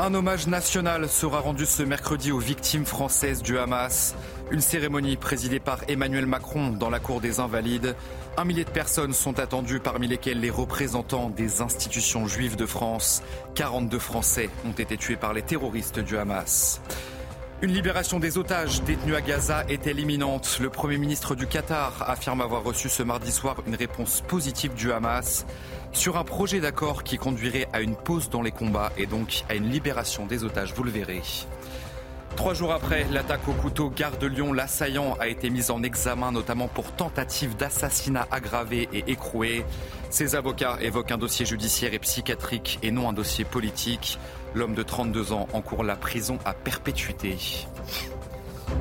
Un hommage national sera rendu ce mercredi aux victimes françaises du Hamas. Une cérémonie présidée par Emmanuel Macron dans la cour des Invalides. Un millier de personnes sont attendues, parmi lesquelles les représentants des institutions juives de France. 42 Français ont été tués par les terroristes du Hamas. Une libération des otages détenus à Gaza est-elle imminente Le Premier ministre du Qatar affirme avoir reçu ce mardi soir une réponse positive du Hamas sur un projet d'accord qui conduirait à une pause dans les combats et donc à une libération des otages, vous le verrez. Trois jours après l'attaque au couteau gare de Lyon, l'assaillant a été mis en examen notamment pour tentative d'assassinat aggravé et écroué. Ses avocats évoquent un dossier judiciaire et psychiatrique et non un dossier politique. L'homme de 32 ans encourt la prison à perpétuité.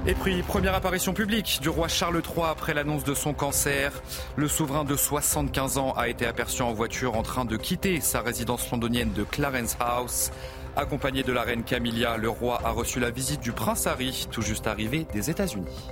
Et puis, première apparition publique du roi Charles III après l'annonce de son cancer. Le souverain de 75 ans a été aperçu en voiture en train de quitter sa résidence londonienne de Clarence House. Accompagné de la reine Camilla, le roi a reçu la visite du prince Harry, tout juste arrivé des États-Unis.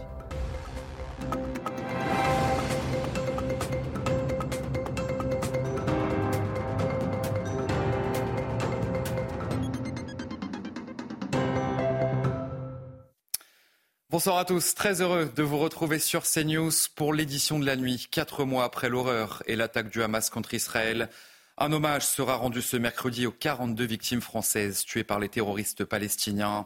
Bonsoir à tous, très heureux de vous retrouver sur CNews pour l'édition de la nuit, quatre mois après l'horreur et l'attaque du Hamas contre Israël. Un hommage sera rendu ce mercredi aux 42 victimes françaises tuées par les terroristes palestiniens.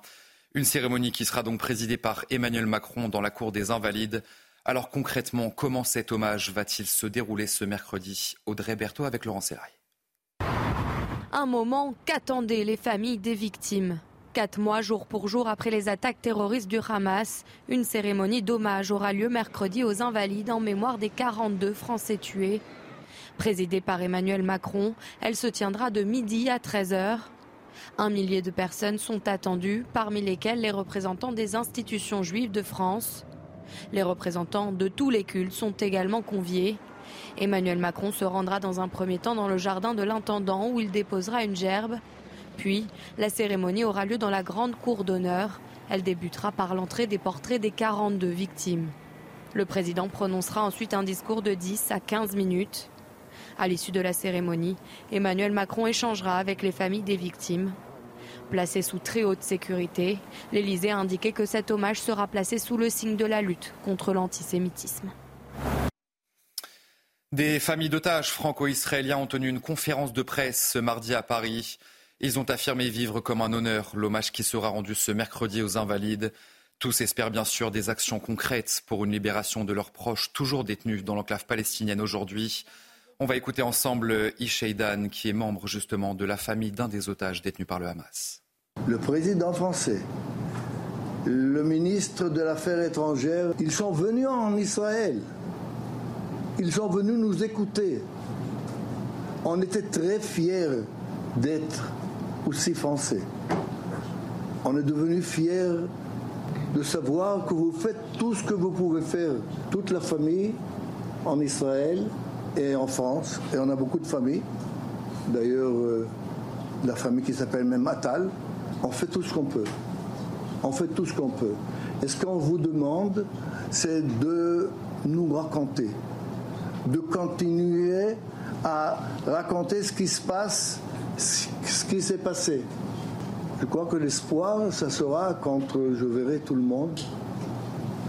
Une cérémonie qui sera donc présidée par Emmanuel Macron dans la cour des Invalides. Alors concrètement, comment cet hommage va-t-il se dérouler ce mercredi? Audrey Berthaud avec Laurent Serrail. Un moment qu'attendaient les familles des victimes. Quatre mois jour pour jour après les attaques terroristes du Hamas, une cérémonie d'hommage aura lieu mercredi aux Invalides en mémoire des 42 Français tués. Présidée par Emmanuel Macron, elle se tiendra de midi à 13h. Un millier de personnes sont attendues, parmi lesquelles les représentants des institutions juives de France. Les représentants de tous les cultes sont également conviés. Emmanuel Macron se rendra dans un premier temps dans le jardin de l'intendant où il déposera une gerbe puis, la cérémonie aura lieu dans la grande cour d'honneur. Elle débutera par l'entrée des portraits des 42 victimes. Le président prononcera ensuite un discours de 10 à 15 minutes. À l'issue de la cérémonie, Emmanuel Macron échangera avec les familles des victimes. Placé sous très haute sécurité, l'Élysée a indiqué que cet hommage sera placé sous le signe de la lutte contre l'antisémitisme. Des familles d'otages franco-israéliens ont tenu une conférence de presse ce mardi à Paris. Ils ont affirmé vivre comme un honneur l'hommage qui sera rendu ce mercredi aux Invalides. Tous espèrent bien sûr des actions concrètes pour une libération de leurs proches toujours détenus dans l'enclave palestinienne aujourd'hui. On va écouter ensemble Isheidan, qui est membre justement de la famille d'un des otages détenus par le Hamas. Le président français, le ministre de l'Affaires étrangères, ils sont venus en Israël. Ils sont venus nous écouter. On était très fiers d'être aussi français. On est devenu fiers de savoir que vous faites tout ce que vous pouvez faire, toute la famille en Israël et en France, et on a beaucoup de familles. D'ailleurs, euh, la famille qui s'appelle même Atal, on fait tout ce qu'on peut. On fait tout ce qu'on peut. Et ce qu'on vous demande, c'est de nous raconter, de continuer à raconter ce qui se passe ce qui s'est passé. Je crois que l'espoir, ça sera quand je verrai tout le monde.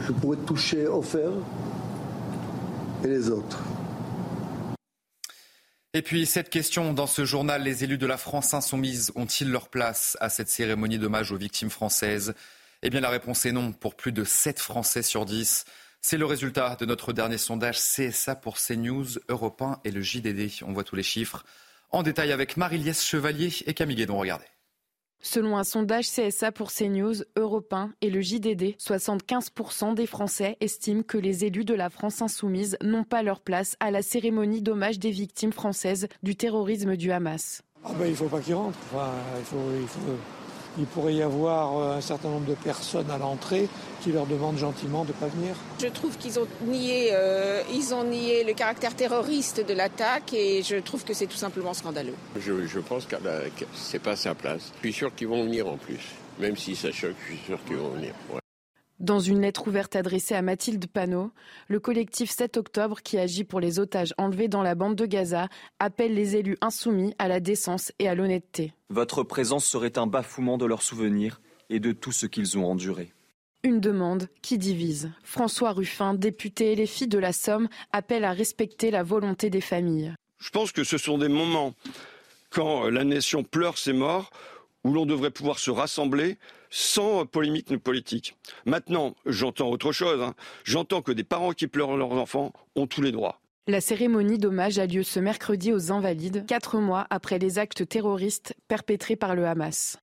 Je pourrai toucher Ofer et les autres. Et puis cette question dans ce journal, les élus de la France insoumise ont-ils leur place à cette cérémonie d'hommage aux victimes françaises? Eh bien la réponse est non pour plus de 7 Français sur 10. C'est le résultat de notre dernier sondage CSA pour CNews, Europe 1 et le JDD. On voit tous les chiffres en détail avec Marie-Liesse Chevalier et Camille Guédon. Regardez. Selon un sondage CSA pour CNews, Europe 1 et le JDD, 75% des Français estiment que les élus de la France insoumise n'ont pas leur place à la cérémonie d'hommage des victimes françaises du terrorisme du Hamas. Ah ben, il ne faut pas qu'ils rentrent. il faut il pourrait y avoir euh, un certain nombre de personnes à l'entrée qui leur demandent gentiment de ne pas venir. Je trouve qu'ils ont nié, euh, ils ont nié le caractère terroriste de l'attaque et je trouve que c'est tout simplement scandaleux. Je, pense que c'est pas sa place. Je suis sûr qu'ils vont venir en plus. Même si ça choque, je suis sûr qu'ils vont venir. Dans une lettre ouverte adressée à Mathilde Panot, le collectif 7 octobre, qui agit pour les otages enlevés dans la bande de Gaza, appelle les élus insoumis à la décence et à l'honnêteté. Votre présence serait un bafouement de leurs souvenirs et de tout ce qu'ils ont enduré. Une demande qui divise. François Ruffin, député et les filles de la Somme, appelle à respecter la volonté des familles. Je pense que ce sont des moments quand la nation pleure ses morts, où l'on devrait pouvoir se rassembler sans polémique politique. Maintenant, j'entends autre chose. Hein. J'entends que des parents qui pleurent leurs enfants ont tous les droits. La cérémonie d'hommage a lieu ce mercredi aux Invalides, quatre mois après les actes terroristes perpétrés par le Hamas.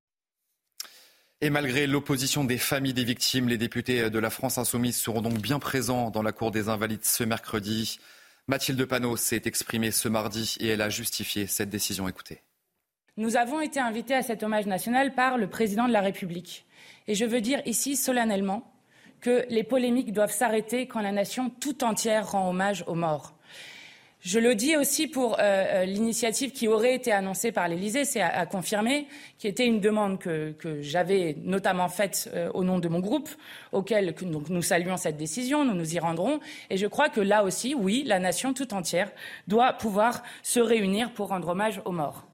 Et malgré l'opposition des familles des victimes, les députés de la France insoumise seront donc bien présents dans la cour des Invalides ce mercredi. Mathilde Panot s'est exprimée ce mardi et elle a justifié cette décision. Écoutez. Nous avons été invités à cet hommage national par le président de la République. Et je veux dire ici solennellement que les polémiques doivent s'arrêter quand la nation tout entière rend hommage aux morts. Je le dis aussi pour euh, euh, l'initiative qui aurait été annoncée par l'Élysée, c'est à, confirmer, qui était une demande que, j'avais notamment faite euh, au nom de mon groupe, auquel nous saluons cette décision, nous nous y rendrons. Et je crois que là aussi, oui, la nation tout entière doit pouvoir se réunir pour rendre hommage aux morts.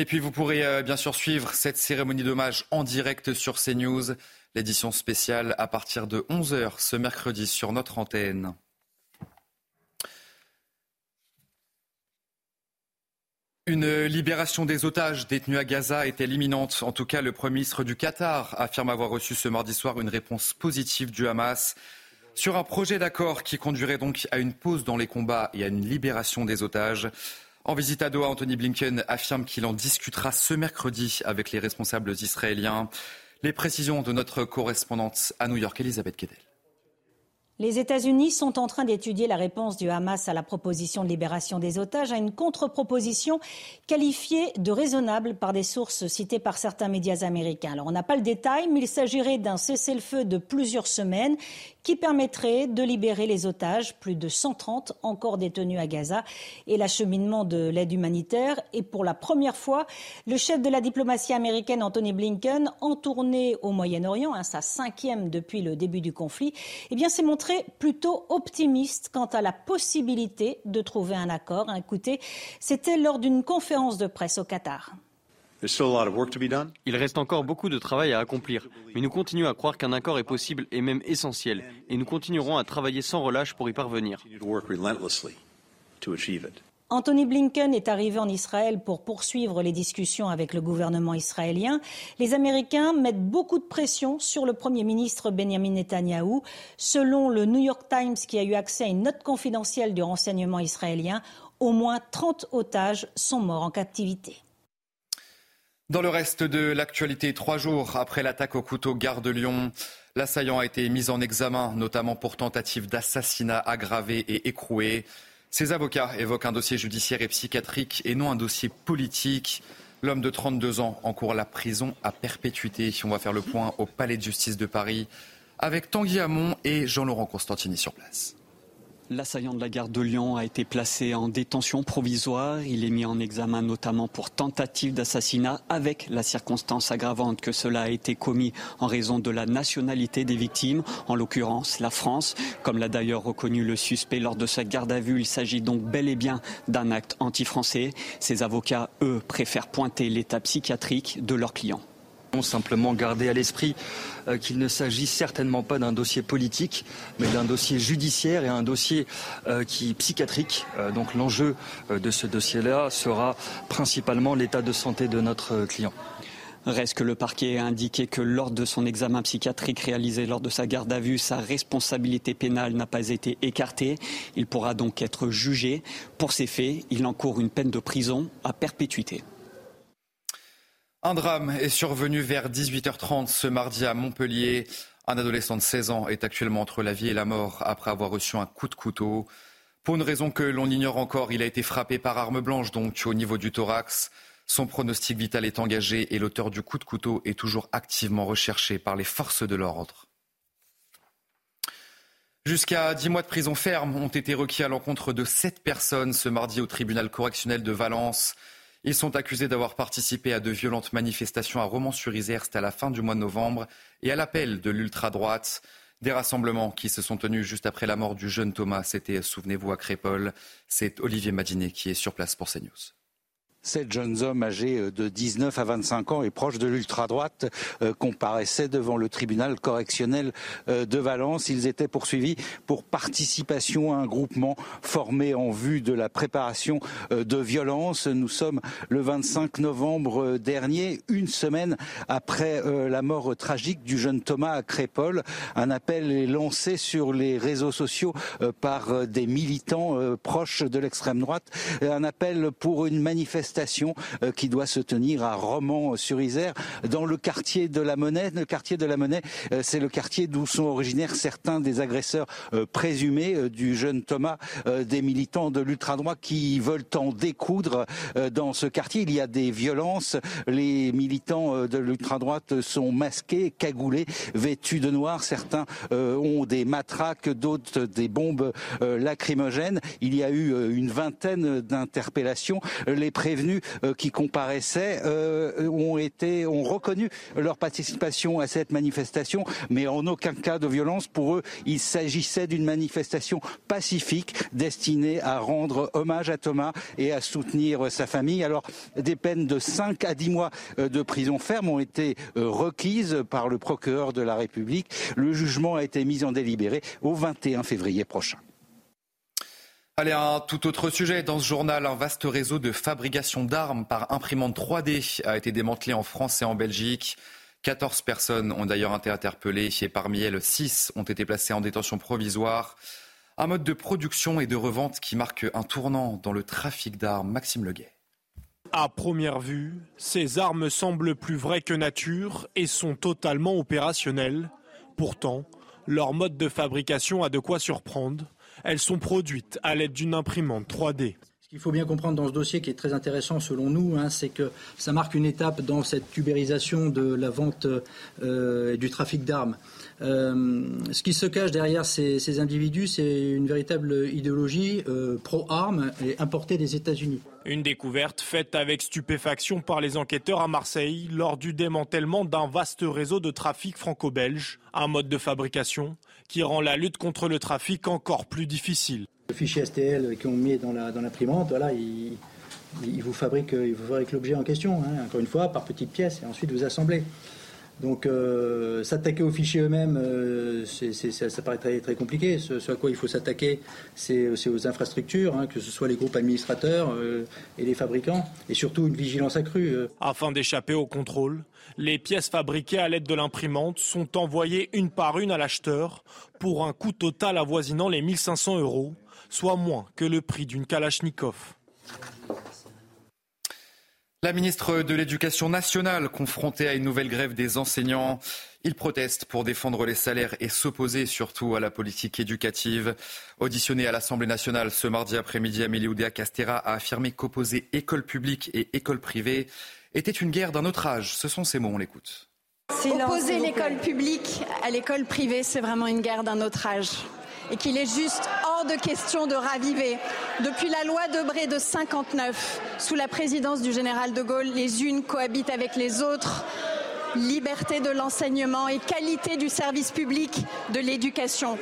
Et puis vous pourrez euh, bien sûr suivre cette cérémonie d'hommage en direct sur CNews, l'édition spéciale à partir de 11h ce mercredi sur notre antenne. Une libération des otages détenus à Gaza est-elle imminente? En tout cas, le Premier ministre du Qatar affirme avoir reçu ce mardi soir une réponse positive du Hamas sur un projet d'accord qui conduirait donc à une pause dans les combats et à une libération des otages. En visite à Doha, Anthony Blinken affirme qu'il en discutera ce mercredi avec les responsables israéliens. Les précisions de notre correspondante à New York, Elisabeth Kedel. Les États-Unis sont en train d'étudier la réponse du Hamas à la proposition de libération des otages, à une contre-proposition qualifiée de raisonnable par des sources citées par certains médias américains. Alors, on n'a pas le détail, mais il s'agirait d'un cessez-le-feu de plusieurs semaines qui permettrait de libérer les otages, plus de 130 encore détenus à Gaza, et l'acheminement de l'aide humanitaire. Et pour la première fois, le chef de la diplomatie américaine, Anthony Blinken, en tournée au Moyen-Orient, hein, sa cinquième depuis le début du conflit, eh bien, s'est montré plutôt optimiste quant à la possibilité de trouver un accord. Écoutez, c'était lors d'une conférence de presse au Qatar. Il reste encore beaucoup de travail à accomplir, mais nous continuons à croire qu'un accord est possible et même essentiel, et nous continuerons à travailler sans relâche pour y parvenir. Anthony Blinken est arrivé en Israël pour poursuivre les discussions avec le gouvernement israélien. Les Américains mettent beaucoup de pression sur le Premier ministre Benjamin Netanyahou. Selon le New York Times, qui a eu accès à une note confidentielle du renseignement israélien, au moins 30 otages sont morts en captivité. Dans le reste de l'actualité, trois jours après l'attaque au couteau gare de Lyon, l'assaillant a été mis en examen, notamment pour tentative d'assassinat aggravé et écroué. Ses avocats évoquent un dossier judiciaire et psychiatrique et non un dossier politique. L'homme de 32 ans encourt la prison à perpétuité. On va faire le point au Palais de justice de Paris avec Tanguy Hamon et Jean-Laurent Constantini sur place. L'assaillant de la gare de Lyon a été placé en détention provisoire. Il est mis en examen notamment pour tentative d'assassinat avec la circonstance aggravante que cela a été commis en raison de la nationalité des victimes, en l'occurrence la France. Comme l'a d'ailleurs reconnu le suspect lors de sa garde à vue, il s'agit donc bel et bien d'un acte anti-français. Ses avocats, eux, préfèrent pointer l'état psychiatrique de leurs Simplement garder à l'esprit euh, qu'il ne s'agit certainement pas d'un dossier politique, mais d'un dossier judiciaire et un dossier euh, qui psychiatrique. Euh, donc l'enjeu de ce dossier-là sera principalement l'état de santé de notre client. Reste que le parquet a indiqué que lors de son examen psychiatrique réalisé lors de sa garde à vue, sa responsabilité pénale n'a pas été écartée. Il pourra donc être jugé. Pour ces faits, il encourt une peine de prison à perpétuité. Un drame est survenu vers 18h30 ce mardi à Montpellier. Un adolescent de 16 ans est actuellement entre la vie et la mort après avoir reçu un coup de couteau. Pour une raison que l'on ignore encore, il a été frappé par arme blanche, donc au niveau du thorax. Son pronostic vital est engagé et l'auteur du coup de couteau est toujours activement recherché par les forces de l'ordre. Jusqu'à 10 mois de prison ferme ont été requis à l'encontre de sept personnes ce mardi au tribunal correctionnel de Valence. Ils sont accusés d'avoir participé à de violentes manifestations à Romans-sur-Isère, à la fin du mois de novembre, et à l'appel de l'ultra-droite. Des rassemblements qui se sont tenus juste après la mort du jeune Thomas. C'était, souvenez-vous, à Crépole. C'est Olivier Madinet qui est sur place pour CNews. Sept jeunes hommes âgés euh, de 19 à 25 ans et proches de l'ultra-droite euh, comparaissaient devant le tribunal correctionnel euh, de Valence. Ils étaient poursuivis pour participation à un groupement formé en vue de la préparation de violences. Nous sommes le 25 novembre dernier, une semaine après la mort tragique du jeune Thomas à Crépole. Un appel est lancé sur les réseaux sociaux par des militants proches de l'extrême droite. Un appel pour une manifestation euh, qui doit se tenir à Romans-sur-Isère, dans le quartier de la Monnaie. Le quartier de la Monnaie, euh, c'est le quartier d'où sont originaires certains des agresseurs euh, présumés du jeune Thomas, des militants de l'ultra-droite qui veulent en découdre dans ce quartier. Il y a des violences. Les militants de l'ultra-droite sont masqués, cagoulés, vêtus de noir. Certains ont des matraques, d'autres des bombes lacrymogènes. Il y a eu une vingtaine d'interpellations. Les prévenus euh, qui comparaissaient euh, ont été ont reconnu leur participation à cette manifestation, mais en aucun cas de violence. Pour eux, il s'agissait d'une manifestation pacifique destinée à rendre hommage à Thomas et à soutenir sa famille. Alors, des peines de 5 à 10 mois euh, de prison ferme ont été requises par le procureur de la République. Le jugement a été mis en délibéré au 21 février prochain. Allez, un tout autre sujet. Dans ce journal, un vaste réseau de fabrication d'armes par imprimante 3D a été démantelé en France et en Belgique. 14 personnes ont d'ailleurs été interpellées et parmi elles, 6 ont été placées en détention provisoire. Un mode de production et de revente qui marque un tournant dans le trafic d'armes. Maxime Leguet. À première vue, ces armes semblent plus vraies que nature et sont totalement opérationnelles. Pourtant, leur mode de fabrication a de quoi surprendre. Elles sont produites à l'aide d'une imprimante 3D. Ce qu'il faut bien comprendre dans ce dossier qui est très intéressant selon nous, hein, c'est que ça marque une étape dans cette tubérisation de la vente euh, et du trafic d'armes. Euh, ce qui se cache derrière ces, individus, c'est une véritable idéologie euh, pro-armes et importée des États-Unis. Une découverte faite avec stupéfaction par les enquêteurs à Marseille lors du démantèlement d'un vaste réseau de trafic franco-belge, un mode de fabrication qui rend la lutte contre le trafic encore plus difficile. Le fichier STL qu'on met dans l'imprimante, voilà, il, vous fabrique, l'objet en question, hein, encore une fois, par petites pièces, et ensuite vous assemblez. Donc euh, s'attaquer aux fichiers eux-mêmes, euh, ça, paraît très, compliqué. Ce, à quoi il faut s'attaquer, c'est aux infrastructures, hein, que ce soit les groupes administrateurs euh, et les fabricants, et surtout une vigilance accrue. Afin d'échapper au contrôle, les pièces fabriquées à l'aide de l'imprimante sont envoyées une par une à l'acheteur pour un coût total avoisinant les 1500 euros, soit moins que le prix d'une Kalachnikov. La ministre de l'Éducation nationale, confrontée à une nouvelle grève des enseignants, il proteste pour défendre les salaires et s'opposer surtout à la politique éducative. Auditionnée à l'Assemblée nationale ce mardi après-midi, Amélie Oudéa Castera a affirmé qu'opposer école publique et école privée était une guerre d'un autre âge. Ce sont ces mots, on l'écoute. Opposer l'école publique à l'école privée, c'est vraiment une guerre d'un autre âge et qu'il est juste hors de question de raviver. Depuis la loi Debré de 59, sous la présidence du général de Gaulle, les unes cohabitent avec les autres. Liberté de l'enseignement et qualité du service public de l'éducation.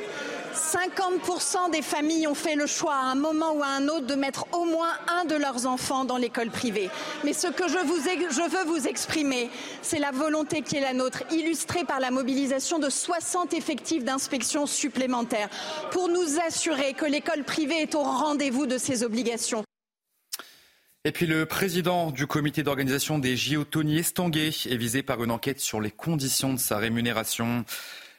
50% des familles ont fait le choix à un moment ou à un autre de mettre au moins un de leurs enfants dans l'école privée. Mais ce que je, veux vous exprimer, c'est la volonté qui est la nôtre, illustrée par la mobilisation de 60 effectifs d'inspection supplémentaires, pour nous assurer que l'école privée est au rendez-vous de ses obligations. Et puis le président du comité d'organisation des JO, Tony Estanguet, est visé par une enquête sur les conditions de sa rémunération.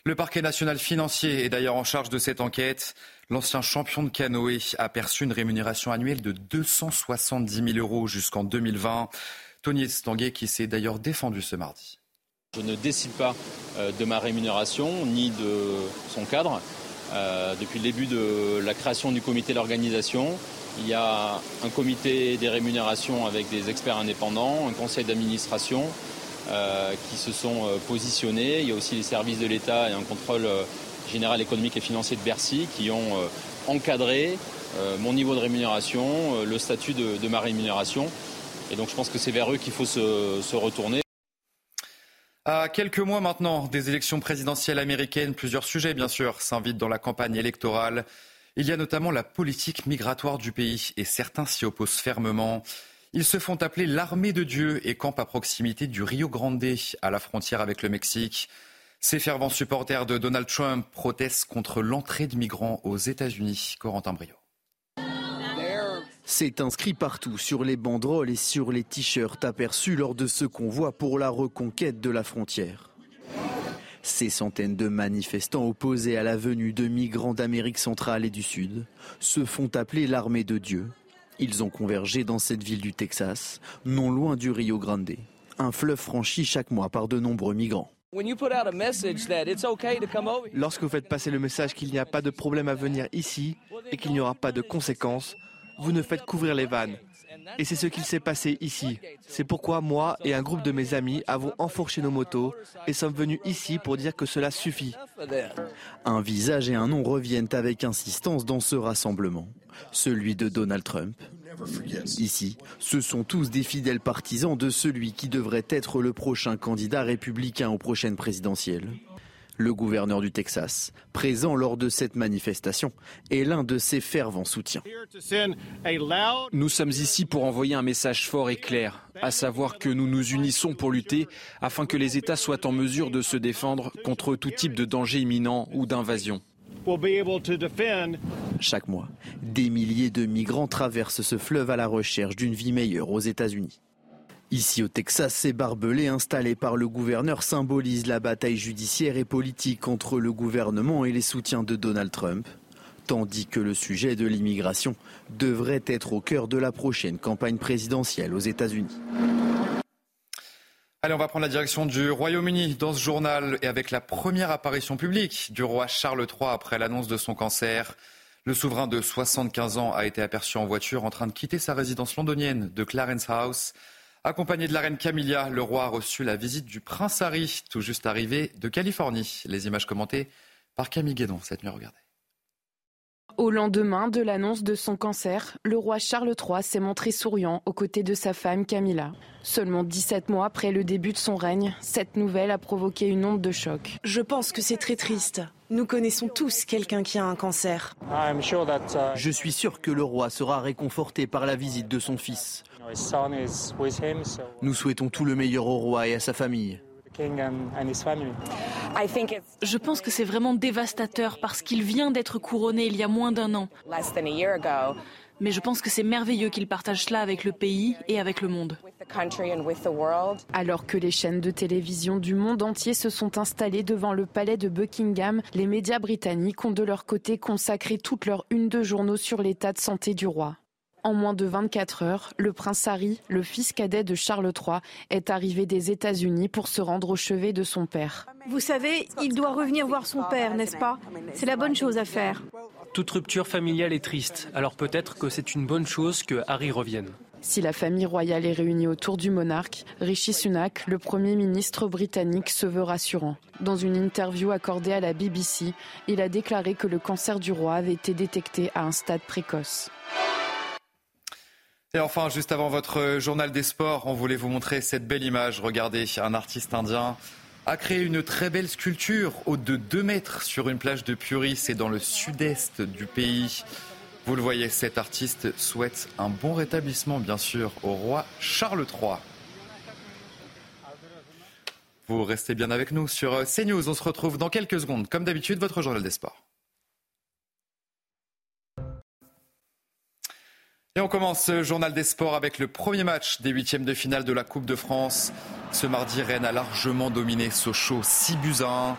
Le parquet national financier est d'ailleurs en charge de cette enquête. L'ancien champion de canoë a perçu une rémunération annuelle de 270 000 euros jusqu'en 2020. Tony Estanguet qui s'est d'ailleurs défendu ce mardi. Je ne décide pas euh, de ma rémunération ni de son cadre. Euh, depuis le début de la création du comité d'organisation, il y a un comité des rémunérations avec des experts indépendants, un conseil d'administration qui se sont positionnés. Il y a aussi les services de l'État et un contrôle général économique et financier de Bercy qui ont encadré mon niveau de rémunération, le statut de, ma rémunération. Et donc je pense que c'est vers eux qu'il faut se retourner. À quelques mois maintenant des élections présidentielles américaines, plusieurs sujets, bien sûr, s'invitent dans la campagne électorale. Il y a notamment la politique migratoire du pays et certains s'y opposent fermement. Ils se font appeler l'armée de Dieu et campent à proximité du Rio Grande, à la frontière avec le Mexique. Ces fervents supporters de Donald Trump protestent contre l'entrée de migrants aux États-Unis. Corentin Brio. C'est inscrit partout sur les banderoles et sur les t-shirts aperçus lors de ce convoi pour la reconquête de la frontière. Ces centaines de manifestants opposés à la venue de migrants d'Amérique centrale et du Sud se font appeler l'armée de Dieu. Ils ont convergé dans cette ville du Texas, non loin du Rio Grande, un fleuve franchi chaque mois par de nombreux migrants. Lorsque vous faites passer le message qu'il n'y a pas de problème à venir ici et qu'il n'y aura pas de conséquences, vous ne faites couvrir les vannes. Et c'est ce qu'il s'est passé ici. C'est pourquoi moi et un groupe de mes amis avons enfourché nos motos et sommes venus ici pour dire que cela suffit. Un visage et un nom reviennent avec insistance dans ce rassemblement, celui de Donald Trump. Ici, ce sont tous des fidèles partisans de celui qui devrait être le prochain candidat républicain aux prochaines présidentielles. Le gouverneur du Texas, présent lors de cette manifestation, est l'un de ses fervents soutiens. Nous sommes ici pour envoyer un message fort et clair, à savoir que nous nous unissons pour lutter afin que les États soient en mesure de se défendre contre tout type de danger imminent ou d'invasion. Chaque mois, des milliers de migrants traversent ce fleuve à la recherche d'une vie meilleure aux États-Unis. Ici au Texas, ces barbelés installés par le gouverneur symbolisent la bataille judiciaire et politique entre le gouvernement et les soutiens de Donald Trump, tandis que le sujet de l'immigration devrait être au cœur de la prochaine campagne présidentielle aux États-Unis. Allez, on va prendre la direction du Royaume-Uni dans ce journal et avec la première apparition publique du roi Charles III après l'annonce de son cancer. Le souverain de 75 ans a été aperçu en voiture en train de quitter sa résidence londonienne de Clarence House. Accompagné de la reine Camilla, le roi a reçu la visite du prince Harry, tout juste arrivé de Californie. Les images commentées par Camille Guédon cette nuit, regardez. Au lendemain de l'annonce de son cancer, le roi Charles III s'est montré souriant aux côtés de sa femme Camilla. Seulement 17 mois après le début de son règne, cette nouvelle a provoqué une onde de choc. Je pense que c'est très triste. Nous connaissons tous quelqu'un qui a un cancer. Je suis sûr que le roi sera réconforté par la visite de son fils. Nous souhaitons tout le meilleur au roi et à sa famille. Je pense que c'est vraiment dévastateur parce qu'il vient d'être couronné il y a moins d'un an. Mais je pense que c'est merveilleux qu'il partage cela avec le pays et avec le monde. Alors que les chaînes de télévision du monde entier se sont installées devant le palais de Buckingham, les médias britanniques ont de leur côté consacré toute leur une de journaux sur l'état de santé du roi. En moins de 24 heures, le prince Harry, le fils cadet de Charles III, est arrivé des États-Unis pour se rendre au chevet de son père. Vous savez, il doit revenir voir son père, n'est-ce pas? C'est la bonne chose à faire. Toute rupture familiale est triste, alors peut-être que c'est une bonne chose que Harry revienne. Si la famille royale est réunie autour du monarque, Rishi Sunak, le Premier ministre britannique, se veut rassurant. Dans une interview accordée à la BBC, il a déclaré que le cancer du roi avait été détecté à un stade précoce. Et enfin, juste avant votre journal des sports, on voulait vous montrer cette belle image. Regardez, un artiste indien a créé une très belle sculpture haute de 2 mètres sur une plage de Puri, c'est dans le sud-est du pays. Vous le voyez, cet artiste souhaite un bon rétablissement, bien sûr, au roi Charles III. Vous restez bien avec nous sur CNews. On se retrouve dans quelques secondes. Comme d'habitude, votre journal des sports. Et on commence ce journal des sports avec le premier match des huitièmes de finale de la Coupe de France. Ce mardi, Rennes a largement dominé Sochaux 6 buts à 1.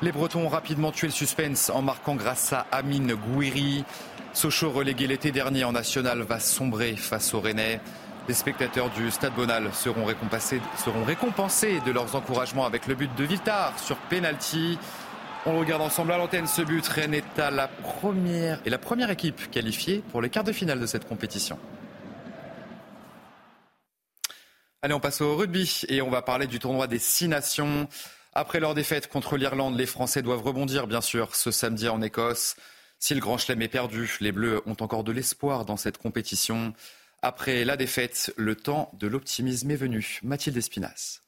Les Bretons ont rapidement tué le suspense en marquant grâce à Amine Gouiri. Sochaux, relégué l'été dernier en national, va sombrer face aux Rennais. Les spectateurs du Stade Bonal seront récompensés, seront récompensés de leurs encouragements avec le but de Viltard sur penalty. On regarde ensemble à l'antenne ce but. Rennes est à la première et la première équipe qualifiée pour les quarts de finale de cette compétition. Allez, on passe au rugby et on va parler du tournoi des six nations. Après leur défaite contre l'Irlande, les Français doivent rebondir, bien sûr, ce samedi en Écosse. Si le Grand Chelem est perdu, les Bleus ont encore de l'espoir dans cette compétition. Après la défaite, le temps de l'optimisme est venu. Mathilde Espinas.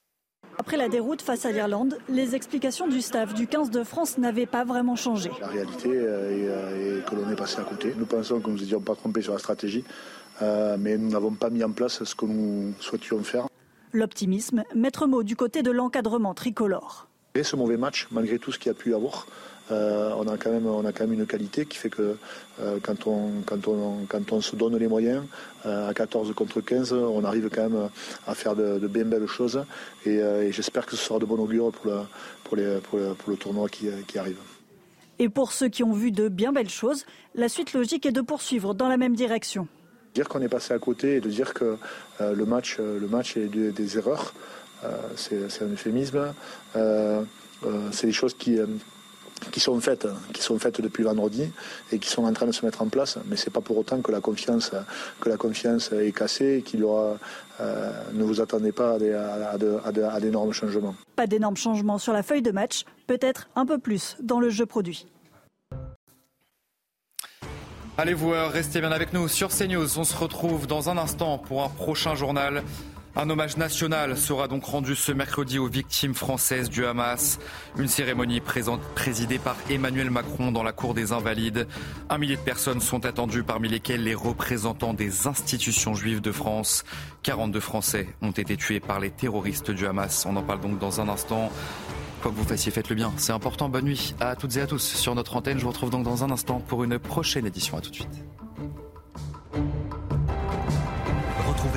Après la déroute face à l'Irlande, les explications du staff du 15 de France n'avaient pas vraiment changé. La réalité euh, est que l'on est passé à côté. Nous pensons que nous n'étions pas trompés sur la stratégie. Euh, mais nous n'avons pas mis en place ce que nous souhaitions faire. L'optimisme, maître mot du côté de l'encadrement tricolore. Et ce mauvais match, malgré tout ce qu'il y a pu avoir, euh, on, a quand même, on a quand même une qualité qui fait que euh, quand, on, quand, on, quand on se donne les moyens, à 14 contre 15, on arrive quand même à faire de, bien belles choses. Et, j'espère que ce sera de bon augure pour le, pour les, pour pour le tournoi qui, qui arrive. Et pour ceux qui ont vu de bien belles choses, la suite logique est de poursuivre dans la même direction. Dire qu'on est passé à côté et de dire que euh, le, match, euh, le match est des, erreurs, euh, c'est un euphémisme. c'est des choses qui, qui, sont faites, qui sont faites depuis vendredi et qui sont en train de se mettre en place. Mais ce n'est pas pour autant que la confiance, que la confiance est cassée et qu'il aura. ne vous attendez pas à d'énormes changements. Pas d'énormes changements sur la feuille de match, peut-être un peu plus dans le jeu produit. Allez vous restez bien avec nous sur CNews. On se retrouve dans un instant pour un prochain journal. Un hommage national sera donc rendu ce mercredi aux victimes françaises du Hamas. Une cérémonie présidée par Emmanuel Macron dans la cour des Invalides. Un millier de personnes sont attendues, parmi lesquelles les représentants des institutions juives de France. 42 Français ont été tués par les terroristes du Hamas. On en parle donc dans un instant. Quoi que vous fassiez, faites-le bien. C'est important. Bonne nuit à toutes et à tous sur notre antenne. Je vous retrouve donc dans un instant pour une prochaine édition. À tout de suite.